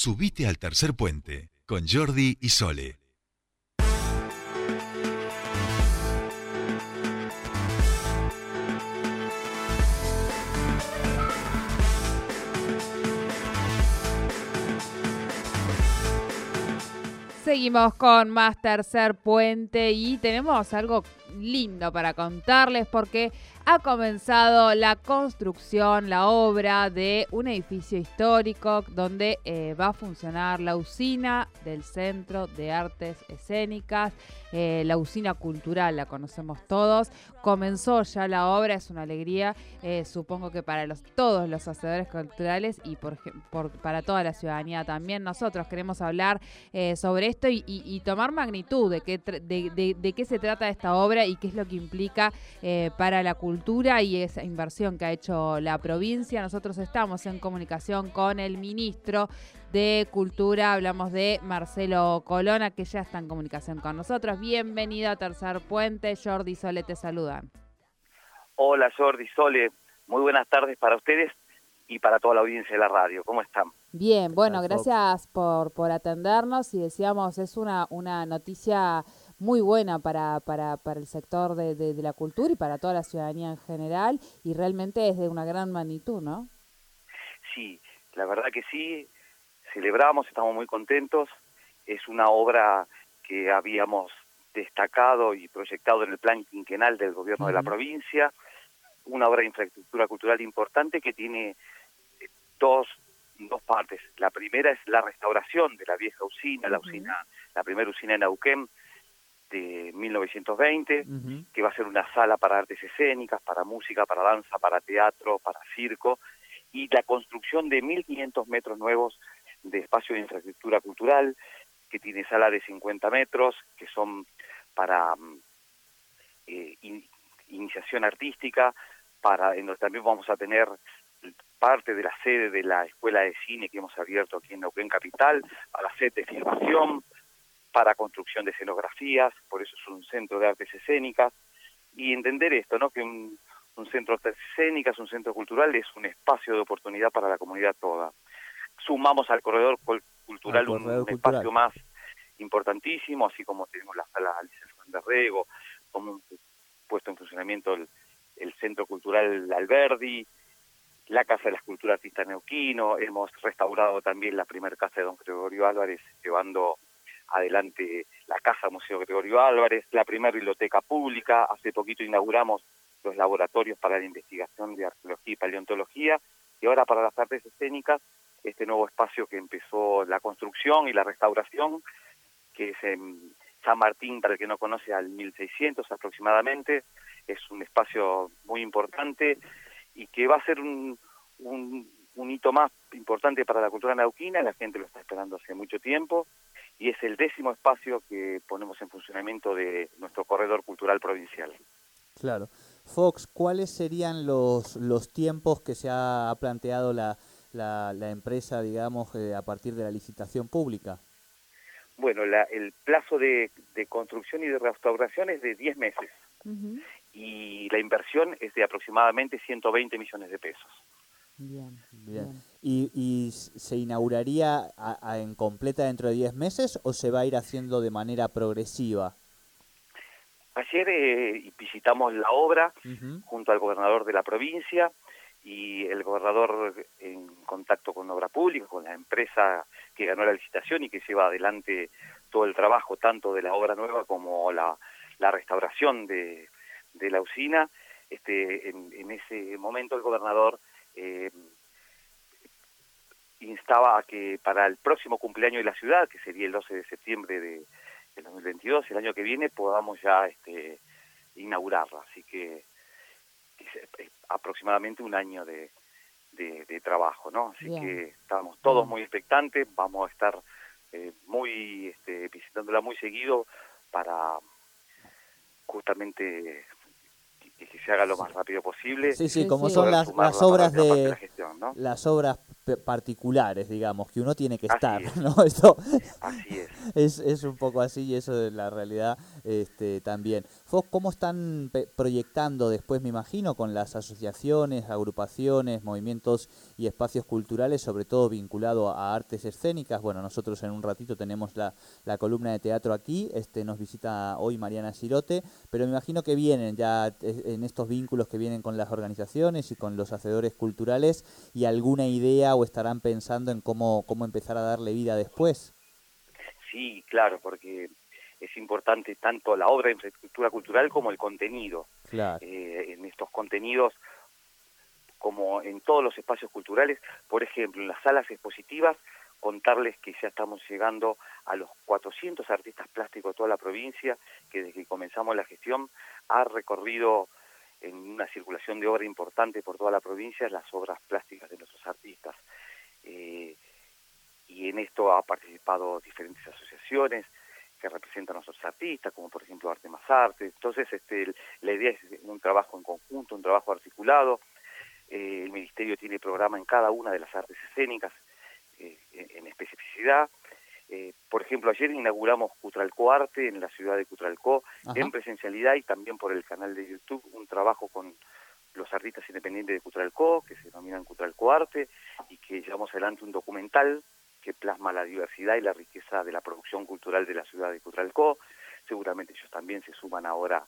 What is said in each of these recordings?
Subite al tercer puente con Jordi y Sole. Seguimos con más tercer puente y tenemos algo lindo para contarles porque ha comenzado la construcción, la obra de un edificio histórico donde eh, va a funcionar la usina del Centro de Artes Escénicas, eh, la usina cultural, la conocemos todos. Comenzó ya la obra, es una alegría, eh, supongo que para los, todos los hacedores culturales y para toda la ciudadanía también. Nosotros queremos hablar sobre esto y, tomar magnitud de qué se trata esta obra y qué es lo que implica para la cultura y esa inversión que ha hecho la provincia. Nosotros estamos en comunicación con el ministro de Cultura, hablamos de Marcelo Colona, que ya está en comunicación con nosotros. Bienvenido a Tercer Puente, Jordi Sole te saludan. Hola Jordi Sole, muy buenas tardes para ustedes y para toda la audiencia de la radio. ¿Cómo están? Bien, bueno, gracias por, por atendernos y decíamos, es una, una noticia muy buena para, para, para el sector de, de, la cultura y para toda la ciudadanía en general y realmente es de una gran magnitud, ¿no? Sí, la verdad que sí, celebramos, estamos muy contentos, es una obra que habíamos destacado y proyectado en el plan quinquenal del gobierno de la provincia, una obra de infraestructura cultural importante que tiene dos, dos partes. La primera es la restauración de la vieja usina, la usina, la primera usina en Auquén, de 1920, que va a ser una sala para artes escénicas, para música, para danza, para teatro, para circo, y la construcción de 1.500 metros nuevos de espacio de infraestructura cultural, que tiene sala de 50 metros, que son para mm, eh, iniciación artística, para en donde también vamos a tener parte de la sede de la Escuela de Cine que hemos abierto aquí en Neuquén Capital, a la sede de filmación, para construcción de escenografías, por eso es un centro de artes escénicas, y entender esto, ¿no? que un, centro de artes escénicas, un centro cultural es un espacio de oportunidad para la comunidad toda. Sumamos al corredor cultural un, espacio más importantísimo, así como tenemos la sala Alicia Fernández Rego, como puesto en funcionamiento el, Centro Cultural Alberdi, la Casa de la Escultura Artista Neuquino, hemos restaurado también la primera casa de don Gregorio Álvarez, llevando adelante la Casa Museo Gregorio Álvarez, la primera biblioteca pública, hace poquito inauguramos los laboratorios para la investigación de arqueología y paleontología, y ahora para las artes escénicas, este nuevo espacio que empezó la construcción y la restauración, que es en San Martín, para el que no conoce, al 1600 aproximadamente, es un espacio muy importante y que va a ser un, un, un hito más importante para la cultura nauquina, la gente lo está esperando hace mucho tiempo, y es el décimo espacio que ponemos en funcionamiento de nuestro corredor cultural provincial. Claro. Fox, ¿cuáles serían los, los tiempos que se ha planteado la, la, empresa, digamos, eh, a partir de la licitación pública? Bueno, la, el plazo de, de, construcción y de restauración es de 10 meses y la inversión es de aproximadamente 120 millones de pesos. Bien, bien. ¿Y, se inauguraría en completa dentro de 10 meses o se va a ir haciendo de manera progresiva? Ayer eh, visitamos la obra junto al gobernador de la provincia y el gobernador en contacto con Obra Pública, con la empresa que ganó la licitación y que lleva adelante todo el trabajo, tanto de la obra nueva como la, restauración de, la usina. Este, en, ese momento el gobernador eh, instaba a que para el próximo cumpleaños de la ciudad, que sería el 12 de septiembre de, 2022, el año que viene, podamos ya este, inaugurarla. Así que es, aproximadamente un año de, de, trabajo, ¿no? Así que estamos todos muy expectantes, vamos a estar eh, muy este, visitándola muy seguido para justamente que, se haga lo más rápido posible. Sí, sí, como son las, las obras de, las obras particulares, digamos, que uno tiene que estar, es. ¿no? Esto Así es. es, es un poco así y eso es la realidad este, también. Fox, ¿cómo están proyectando después, me imagino, con las asociaciones, agrupaciones, movimientos y espacios culturales, sobre todo vinculado a artes escénicas? Bueno, nosotros en un ratito tenemos la, la columna de teatro aquí, este, nos visita hoy Mariana Girote, pero me imagino que vienen ya eh, en estos vínculos que vienen con las organizaciones y con los hacedores culturales y alguna idea o estarán pensando en cómo, cómo empezar a darle vida después. Sí, claro, porque es importante tanto la obra de infraestructura cultural como el contenido. Claro. Eh, en estos contenidos, como en todos los espacios culturales, por ejemplo, en las salas expositivas, contarles que ya estamos llegando a los 400 artistas plásticos de toda la provincia, que desde que comenzamos la gestión ha recorrido en una circulación de obra importante por toda la provincia las obras plásticas de nuestros artistas. Eh, y en esto ha participado diferentes asociaciones que representan a nuestros artistas, como por ejemplo Arte Más Arte. Entonces, este, la idea es un trabajo en conjunto, un trabajo articulado. Eh, el Ministerio tiene programa en cada una de las artes escénicas eh, en especificidad. Eh, por ejemplo, ayer inauguramos Cutralco Arte en la ciudad de Cutralcó, Ajá. en presencialidad y también por el canal de YouTube, un trabajo con los artistas independientes de Cutralcó, que se denominan Cutralco Arte, y que llevamos adelante un documental que plasma la diversidad y la riqueza de la producción cultural de la ciudad de Cutralcó. Seguramente ellos también se suman ahora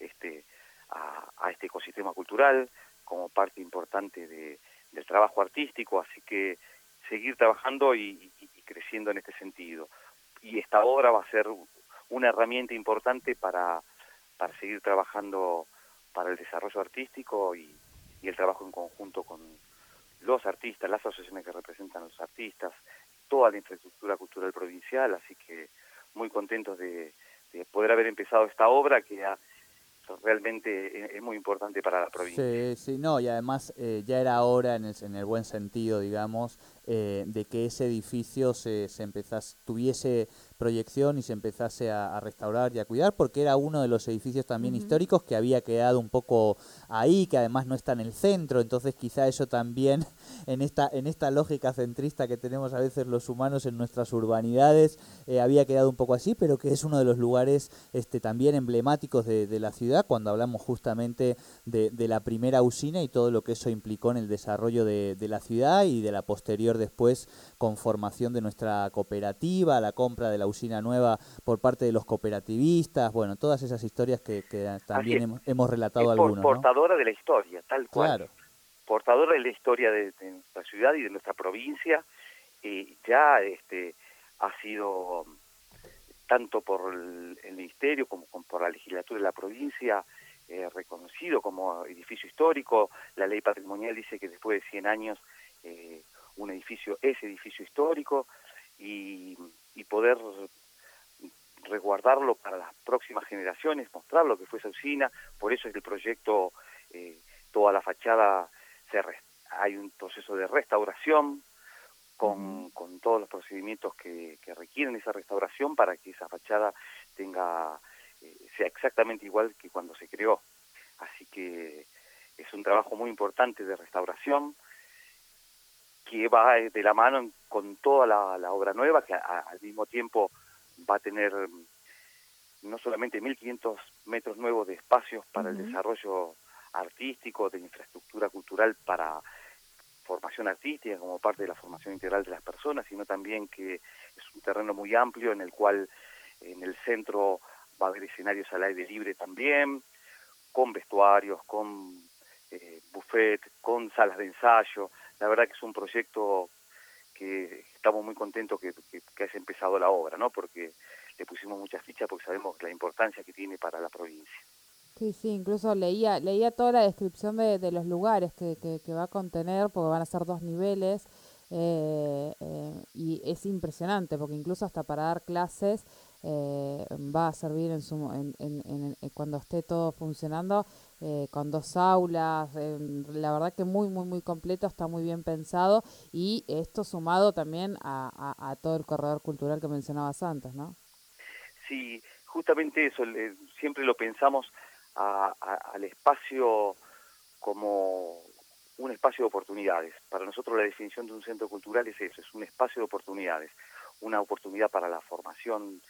este, a, este ecosistema cultural como parte importante de, del trabajo artístico, así que seguir trabajando y, y- y creciendo en este sentido. Y esta obra va a ser una herramienta importante para, para seguir trabajando para el desarrollo artístico y, y el trabajo en conjunto con los artistas, las asociaciones que representan a los artistas, toda la infraestructura cultural provincial, así que muy contentos de, de poder haber empezado esta obra que ha- realmente es, muy importante para la provincia. Sí, sí, no, y además eh, ya era hora, en el, en el buen sentido, digamos, eh, de que ese edificio se, se empezase, tuviese proyección y se empezase a, a restaurar y a cuidar, porque era uno de los edificios también históricos que había quedado un poco ahí, que además no está en el centro, entonces quizá eso también, en esta, en esta lógica centrista que tenemos a veces los humanos en nuestras urbanidades, eh, había quedado un poco así, pero que es uno de los lugares este, también emblemáticos de, de la ciudad, cuando hablamos justamente de, de la primera usina y todo lo que eso implicó en el desarrollo de, de la ciudad y de la posterior después conformación de nuestra cooperativa, la compra de la usina nueva por parte de los cooperativistas, bueno, todas esas historias que, que también hemos, hemos relatado es algunos, ¿no? portadora de la historia, tal cual. Claro, portadora de la historia de, de nuestra ciudad y de nuestra provincia, y ya este ha sido tanto por el, el ministerio como, como por la legislatura de la provincia eh, reconocido como edificio histórico. La ley patrimonial dice que después de 100 años eh, un edificio es edificio histórico y, y poder resguardarlo para las próximas generaciones, mostrar lo que fue esa usina, por eso es que el proyecto, eh, toda la fachada, se hay un proceso de restauración con, con todos los procedimientos que, que requieren esa restauración para que esa fachada tenga eh, sea exactamente igual que cuando se creó. Así que es un trabajo muy importante de restauración que va de la mano con toda la, la obra nueva, que a- al mismo tiempo va a tener mm, no solamente 1.500 metros nuevos de espacios para el desarrollo artístico, de infraestructura cultural para formación artística como parte de la formación integral de las personas, sino también que es un terreno muy amplio en el cual en el centro va a haber escenarios al aire libre también, con vestuarios, con eh, buffet, con salas de ensayo. La verdad que es un proyecto que estamos muy contentos que, que, que haya empezado la obra, ¿no? Porque le pusimos muchas fichas porque sabemos la importancia que tiene para la provincia. Sí, sí, incluso leía, leía toda la descripción de, de los lugares que, que, va a contener, porque van a ser dos niveles, eh, eh, y es impresionante, porque incluso hasta para dar clases eh, va a servir en su, en, en- en- en- cuando esté todo funcionando, eh, con dos aulas, eh, la verdad que muy, muy, muy completo, está muy bien pensado, y esto sumado también a, a, a todo el corredor cultural que mencionabas antes, ¿no? Sí, justamente eso, siempre lo pensamos a- al espacio como, un espacio de oportunidades. Para nosotros la definición de un centro cultural es eso, es un espacio de oportunidades, una oportunidad para la formación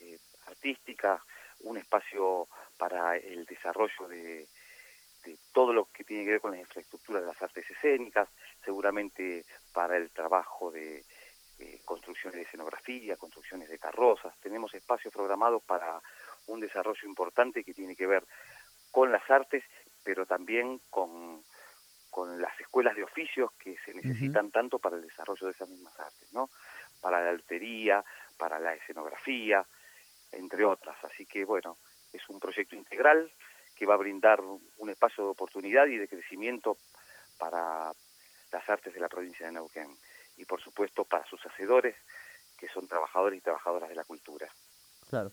eh, artística, un espacio para el desarrollo de, todo lo que tiene que ver con la infraestructura de las artes escénicas, seguramente para el trabajo de eh, construcciones de escenografía, construcciones de carrozas. Tenemos espacios programados para un desarrollo importante que tiene que ver con las artes, pero también con, con las escuelas de oficios que se necesitan tanto para el desarrollo de esas mismas artes, ¿no? Para la lotería, para la escenografía, entre otras. Así que, bueno, es un proyecto integral que va a brindar un espacio de oportunidad y de crecimiento para las artes de la provincia de Neuquén y por supuesto para sus hacedores que son trabajadores y trabajadoras de la cultura. Claro.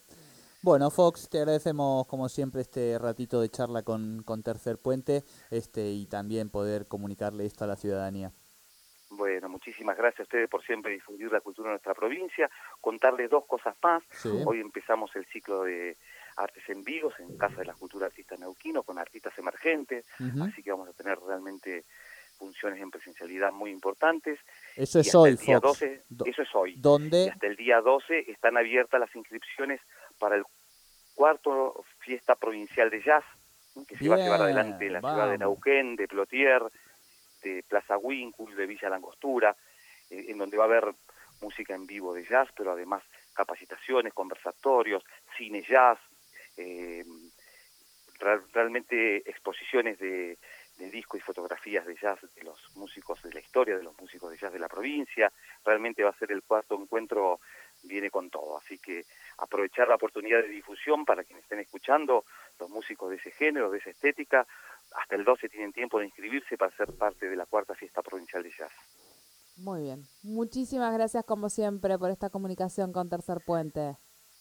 Bueno, Fox, te agradecemos como siempre este ratito de charla con, con Tercer Puente este y también poder comunicarle esto a la ciudadanía. Bueno, muchísimas gracias a ustedes por siempre difundir la cultura de nuestra provincia. Contarles dos cosas más. Hoy empezamos el ciclo de artes en vivos en Casa de la Cultura Artista Neuquino con artistas emergentes, así que vamos a tener realmente funciones en presencialidad muy importantes. Eso es hoy, Fox. 12, eso es hoy. ¿Dónde? hasta el día 12 están abiertas las inscripciones para el cuarto fiesta provincial de jazz, que se va a llevar adelante en la ciudad de Neuquén, de Plotier, de Plaza Winkul, de Villa Langostura, eh, en donde va a haber música en vivo de jazz, pero además capacitaciones, conversatorios, cine jazz, eh, realmente exposiciones de, de disco y fotografías de jazz de los músicos de la historia, de los músicos de jazz de la provincia. Realmente va a ser el cuarto encuentro, viene con todo. Así que aprovechar la oportunidad de difusión para quienes estén escuchando, los músicos de ese género, de esa estética, hasta el 12 tienen tiempo de inscribirse para ser parte de la cuarta fiesta provincial de jazz. Muy bien. Muchísimas gracias como siempre por esta comunicación con Tercer Puente.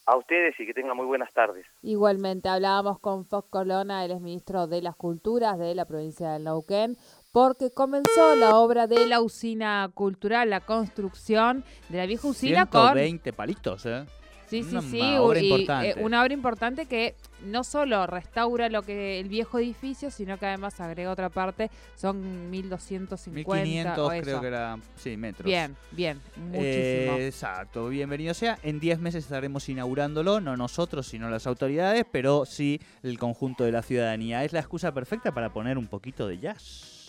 A ustedes y que tengan muy buenas tardes. Igualmente, hablábamos con Fox Colona, el ministro de las Culturas de la provincia de Neuquén, porque comenzó la obra de la usina cultural, la construcción de la vieja usina 120 con... palitos, ¿eh? Sí, sí, sí. Una obra, importante. Eh, una obra importante que no solo restaura lo que el viejo edificio, sino que además agrega otra parte, son 1250 1500 creo que era, sí, metros. Bien, bien, muchísimo. Eh, exacto, bienvenido sea. En 10 meses estaremos inaugurándolo, no nosotros, sino las autoridades, pero sí el conjunto de la ciudadanía. Es la excusa perfecta para poner un poquito de jazz.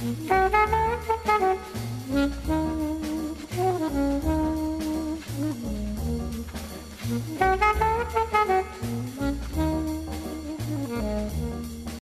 Mm-hmm.